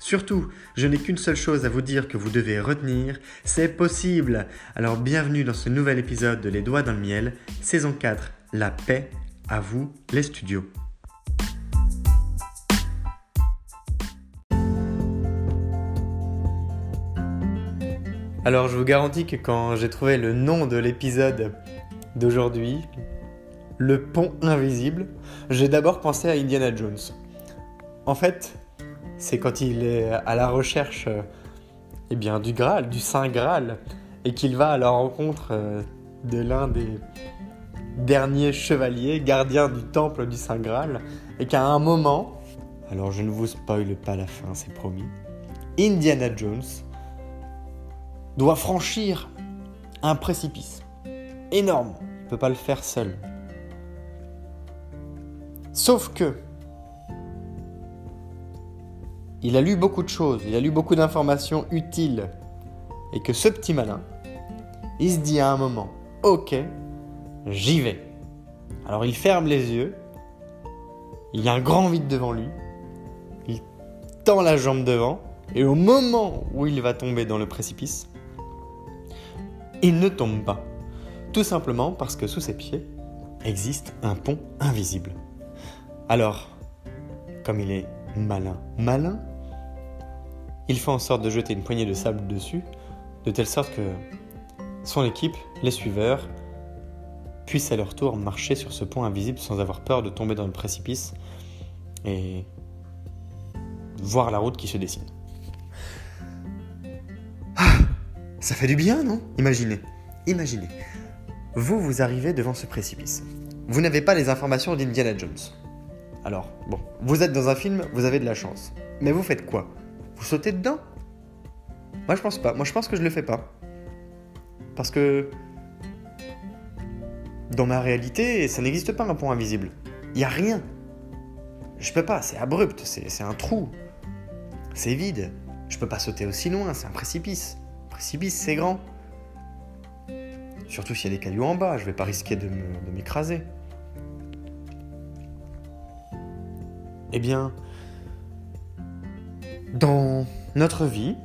Surtout, je n'ai qu'une seule chose à vous dire que vous devez retenir, c'est possible. Alors bienvenue dans ce nouvel épisode de Les Doigts dans le Miel, saison 4, La paix, à vous les studios. Alors je vous garantis que quand j'ai trouvé le nom de l'épisode d'aujourd'hui, le pont invisible, j'ai d'abord pensé à Indiana Jones. En fait, c'est quand il est à la recherche euh, eh du Graal, du Saint Graal, et qu'il va à la rencontre euh, de l'un des derniers chevaliers, gardiens du temple du Saint Graal, et qu'à un moment, alors je ne vous spoile pas la fin, c'est promis, Indiana Jones doit franchir un précipice énorme. Il ne peut pas le faire seul. Sauf que il a lu beaucoup de choses, il a lu beaucoup d'informations utiles. Et que ce petit malin, il se dit à un moment, ok, j'y vais. Alors il ferme les yeux, il y a un grand vide devant lui, il tend la jambe devant, et au moment où il va tomber dans le précipice, il ne tombe pas. Tout simplement parce que sous ses pieds existe un pont invisible. Alors, comme il est malin, malin, il fait en sorte de jeter une poignée de sable dessus, de telle sorte que son équipe, les suiveurs, puissent à leur tour marcher sur ce pont invisible sans avoir peur de tomber dans le précipice et voir la route qui se dessine. Ah, ça fait du bien, non? Imaginez, imaginez. Vous, vous arrivez devant ce précipice. Vous n'avez pas les informations d'Indiana Jones. Alors, bon, vous êtes dans un film, vous avez de la chance. Mais vous faites quoi? Vous sautez dedans Moi, je pense pas. Moi, je pense que je le fais pas. Parce que. Dans ma réalité, ça n'existe pas un pont invisible. Il y a rien. Je peux pas, c'est abrupt, c'est un trou. C'est vide. Je peux pas sauter aussi loin, c'est un précipice. précipice, c'est grand. Surtout s'il y a des cailloux en bas, je vais pas risquer de m'écraser. Eh bien, dans notre vie,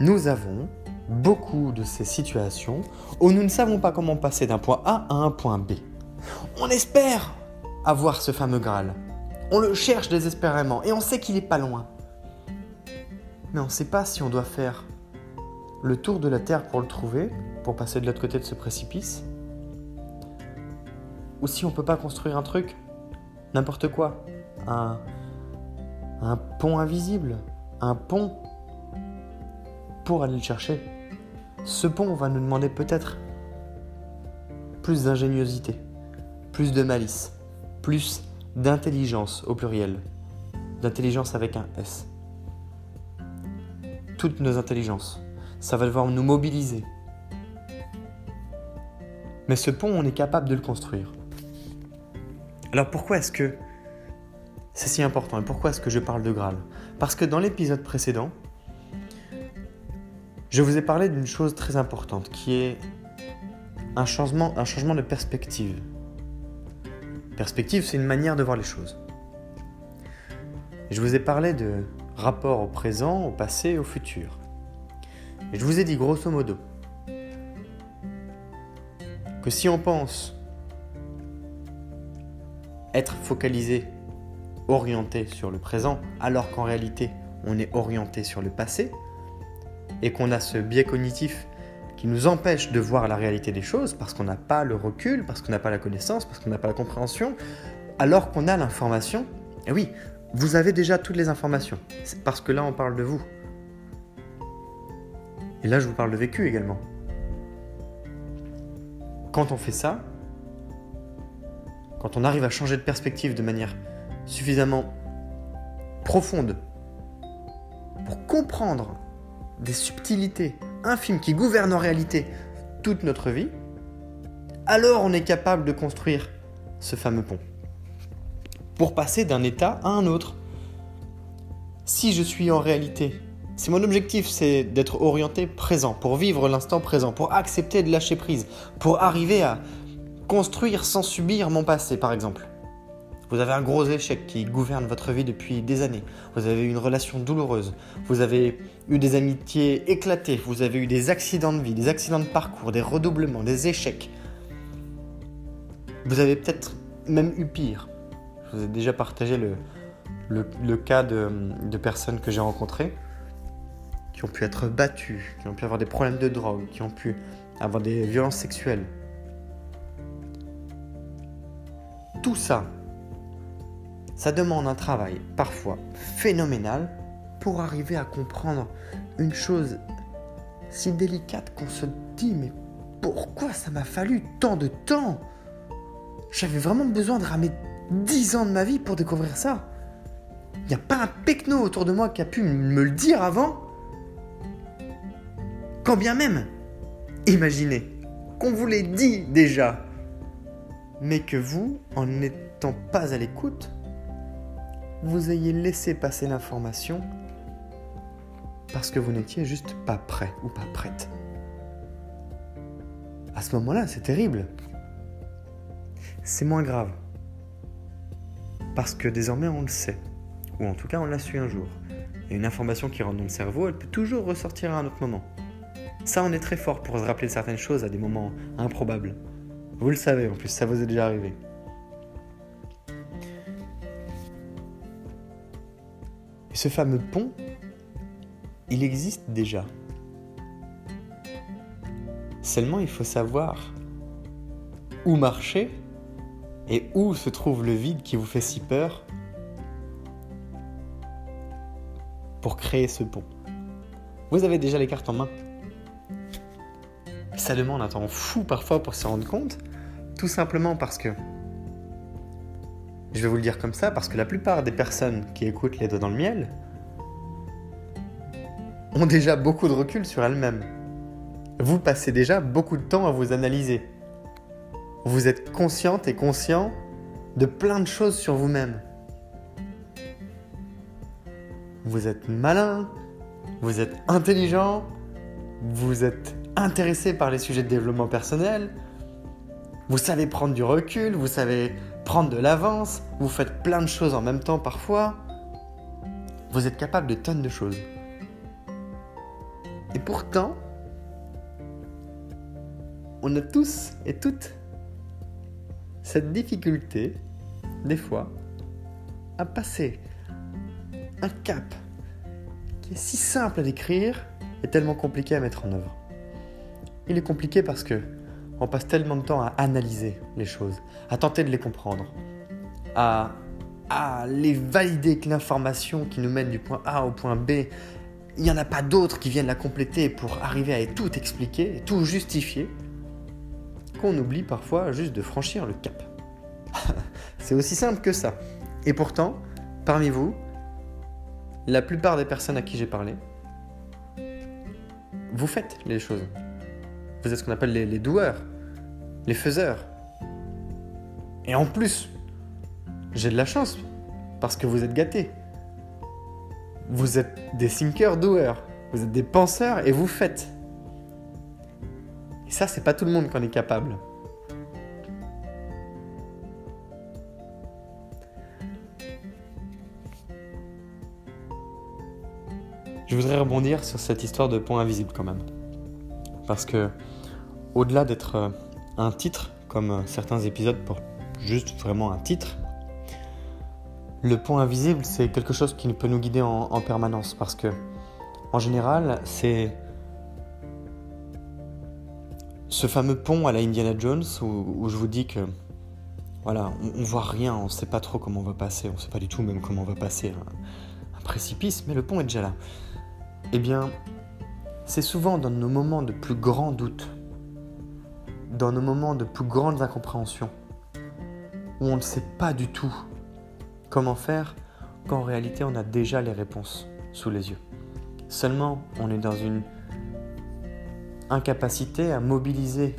nous avons beaucoup de ces situations où nous ne savons pas comment passer d'un point A à un point B. On espère avoir ce fameux Graal. On le cherche désespérément et on sait qu'il n'est pas loin. Mais on ne sait pas si on doit faire le tour de la Terre pour le trouver, pour passer de l'autre côté de ce précipice, ou si on ne peut pas construire un truc, n'importe quoi, un, un pont invisible, un pont pour aller le chercher. Ce pont va nous demander peut-être plus d'ingéniosité, plus de malice, plus d'intelligence au pluriel, d'intelligence avec un S. toutes nos intelligences. Ça va devoir nous mobiliser. Mais ce pont, on est capable de le construire. Alors pourquoi est-ce que c'est si important et pourquoi est-ce que je parle de Graal? Parce que dans l'épisode précédent, je vous ai parlé d'une chose très importante qui est un changement, un changement de perspective. Perspective, c'est une manière de voir les choses. je vous ai parlé de rapport au présent, au passé et au futur. Et je vous ai dit grosso modo que si on pense être focalisé, orienté sur le présent, alors qu'en réalité on est orienté sur le passé, et qu'on a ce biais cognitif qui nous empêche de voir la réalité des choses parce qu'on n'a pas le recul, parce qu'on n'a pas la connaissance, parce qu'on n'a pas la compréhension, alors qu'on a l'information. Et oui, vous avez déjà toutes les informations. C'est parce que là, on parle de vous. Et là, je vous parle de vécu également. Quand on fait ça, quand on arrive à changer de perspective de manière suffisamment profonde pour comprendre des subtilités infimes qui gouvernent en réalité toute notre vie, alors on est capable de construire ce fameux pont. Pour passer d'un état à un autre. Si je suis en réalité, si mon objectif c'est d'être orienté présent, pour vivre l'instant présent, pour accepter de lâcher prise, pour arriver à construire sans subir mon passé par exemple, vous avez un gros échec qui gouverne votre vie depuis des années. Vous avez eu une relation douloureuse. Vous avez eu des amitiés éclatées. Vous avez eu des accidents de vie, des accidents de parcours, des redoublements, des échecs. Vous avez peut-être même eu pire. Je vous ai déjà partagé le, le, cas de, de personnes que j'ai rencontrées qui ont pu être battues, qui ont pu avoir des problèmes de drogue, qui ont pu avoir des violences sexuelles. Tout ça, ça demande un travail parfois phénoménal pour arriver à comprendre une chose si délicate qu'on se dit mais pourquoi ça m'a fallu tant de temps? J'avais vraiment besoin de ramer 10 ans de ma vie pour découvrir ça. Il n'y a pas un pecno autour de moi qui a pu me le dire avant. Quand bien même, imaginez qu'on vous l'ait dit déjà, mais que vous, en n'étant pas à l'écoute, vous ayez laissé passer l'information parce que vous n'étiez juste pas prêt ou pas prête. À ce moment-là, c'est terrible. C'est moins grave. Parce que désormais, on le sait. Ou en tout cas, on l'a su un jour. Et une information qui rentre dans le cerveau, elle peut toujours ressortir à un autre moment. Ça, on est très fort pour se rappeler certaines choses à des moments improbables. Vous le savez, en plus, ça vous est déjà arrivé. Et ce fameux pont, il existe déjà. Seulement, il faut savoir où marcher et où se trouve le vide qui vous fait si peur pour créer ce pont. Vous avez déjà les cartes en main. Ça demande un temps fou parfois pour se rendre compte, tout simplement parce que je vais vous le dire comme ça parce que la plupart des personnes qui écoutent Les Doigts dans le Miel ont déjà beaucoup de recul sur elles-mêmes. Vous passez déjà beaucoup de temps à vous analyser. Vous êtes consciente et conscient de plein de choses sur vous-même. Vous êtes malin, vous êtes intelligent, vous êtes intéressé par les sujets de développement personnel, vous savez prendre du recul, vous savez prendre de l'avance, vous faites plein de choses en même temps parfois. Vous êtes capable de tonnes de choses. Et pourtant, on a tous et toutes cette difficulté, des fois, à passer un cap qui est si simple à décrire et tellement compliqué à mettre en œuvre. Il est compliqué parce que on passe tellement de temps à analyser les choses, à tenter de les comprendre, à, à les valider que l'information qui nous mène du point A au point B, il n'y en a pas d'autres qui viennent la compléter pour arriver à tout expliquer, tout justifier, qu'on oublie parfois juste de franchir le cap. C'est aussi simple que ça. Et pourtant, parmi vous, la plupart des personnes à qui j'ai parlé vous faites les choses. Vous êtes ce qu'on appelle les, doueurs, les faiseurs. Et en plus, j'ai de la chance parce que vous êtes gâtés. Vous êtes des thinkers doueurs, vous êtes des penseurs et vous faites. Et ça, c'est pas tout le monde qui en est capable. Je voudrais rebondir sur cette histoire de point invisible quand même. Parce que, au-delà d'être euh, un titre, comme euh, certains épisodes pour juste vraiment un titre, le point invisible, c'est quelque chose qui peut nous guider en, permanence. Parce que, en général, c'est ce fameux pont à la Indiana Jones où, je vous dis que voilà, on, on, voit rien, on sait pas trop comment on va passer, on sait pas du tout même comment on va passer un précipice, mais le pont est déjà là. Eh bien, c'est souvent dans nos moments de plus grand doute, dans nos moments de plus grande incompréhension, où on ne sait pas du tout comment faire, qu'en réalité on a déjà les réponses sous les yeux. Seulement, on est dans une incapacité à mobiliser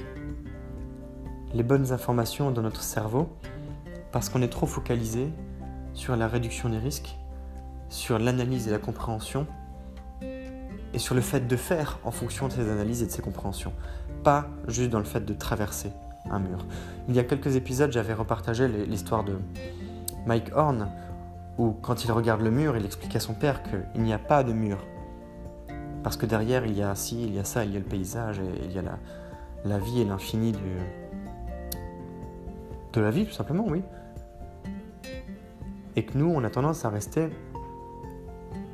les bonnes informations dans notre cerveau parce qu'on est trop focalisé sur la réduction des risques, sur l'analyse et la compréhension et sur le fait de faire en fonction de ces analyses et de ces compréhensions, pas juste dans le fait de traverser un mur. Il y a quelques épisodes, j'avais repartagé l'histoire de Mike Horn, où quand il regarde le mur, il explique à son père qu'il n'y a pas de mur. Parce que derrière, il y a ci, il y a ça, il y a le paysage, il y a la, vie et l'infini de la vie, tout simplement, oui. Et que nous, on a tendance à rester,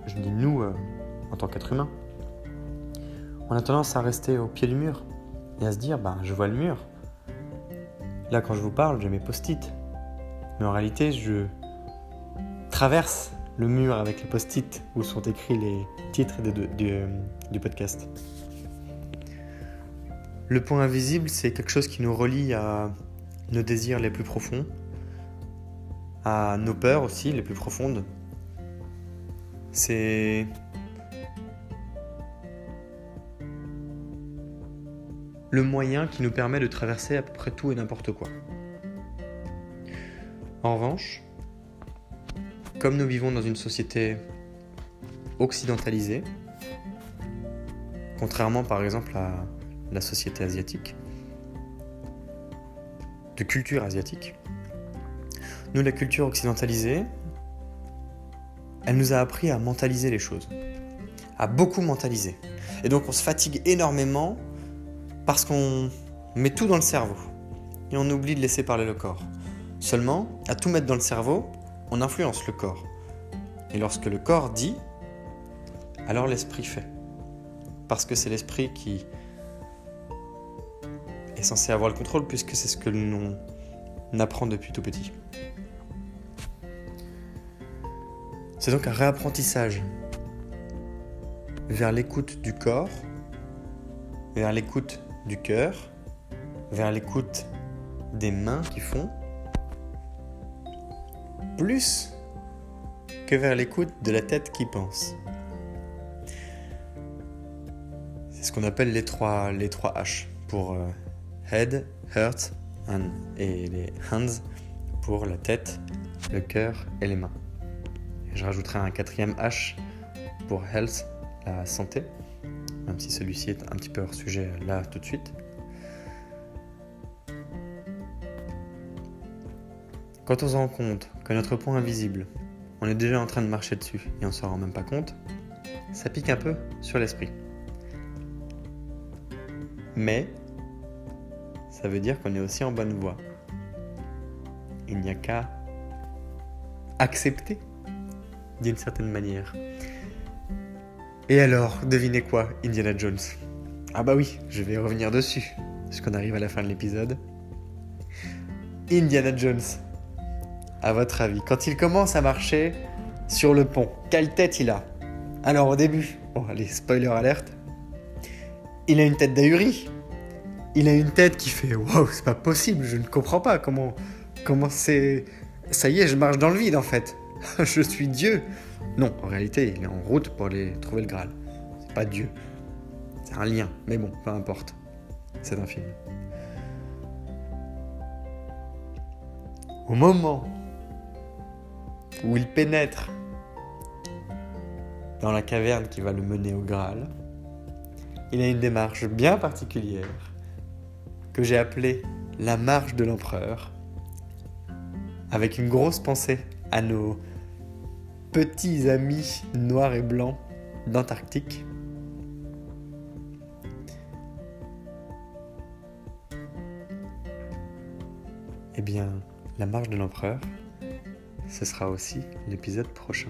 je dis nous euh, en tant qu'être humain, on a tendance à rester au pied du mur et à se dire bah, je vois le mur. Là, quand je vous parle, j'ai mes post-it. Mais en réalité, je traverse le mur avec les post-it où sont écrits les titres du, podcast. Le point invisible, c'est quelque chose qui nous relie à nos désirs les plus profonds, à nos peurs aussi les plus profondes. C'est le moyen qui nous permet de traverser à peu près tout et n'importe quoi. En revanche, comme nous vivons dans une société occidentalisée, contrairement par exemple à la société asiatique, de culture asiatique, nous, la culture occidentalisée, elle nous a appris à mentaliser les choses, à beaucoup mentaliser. Et donc on se fatigue énormément parce qu'on met tout dans le cerveau et on oublie de laisser parler le corps. Seulement, à tout mettre dans le cerveau, on influence le corps. Et lorsque le corps dit, alors l'esprit fait. Parce que c'est l'esprit qui est censé avoir le contrôle puisque c'est ce que l'on apprend depuis tout petit. C'est donc un réapprentissage vers l'écoute du corps, vers l'écoute du cœur vers l'écoute des mains qui font, plus que vers l'écoute de la tête qui pense. C'est ce qu'on appelle les trois, H pour euh, head, heart and, et hands pour la tête, le cœur et les mains. je rajouterai un quatrième H pour health, la santé même si celui-ci est un petit peu hors sujet là tout de suite. Quand on se rend compte que notre point invisible, on est déjà en train de marcher dessus et on s'en rend même pas compte, ça pique un peu sur l'esprit. Mais ça veut dire qu'on est aussi en bonne voie. Il n'y a qu'à accepter d'une certaine manière. Et alors, devinez quoi, Indiana Jones? Ah bah oui, je vais revenir dessus, puisqu'on arrive à la fin de l'épisode. Indiana Jones, à votre avis, quand il commence à marcher sur le pont, quelle tête il a? Alors au début, bon allez, spoiler alerte, il a une tête d'ahuri. Il a une tête qui fait waouh, c'est pas possible, je ne comprends pas comment comment c'est ça y est, je marche dans le vide en fait. je suis Dieu. Non, en réalité, il est en route pour aller trouver le Graal. C'est pas Dieu. A un lien, mais bon, peu importe. C'est un film. Au moment où il pénètre dans la caverne qui va le mener au Graal, il a une démarche bien particulière que j'ai appelée la marche de l'empereur, avec une grosse pensée à nos petits amis noirs et blancs d'Antarctique. Eh bien, la marche de l'empereur, ce sera aussi l'épisode prochain.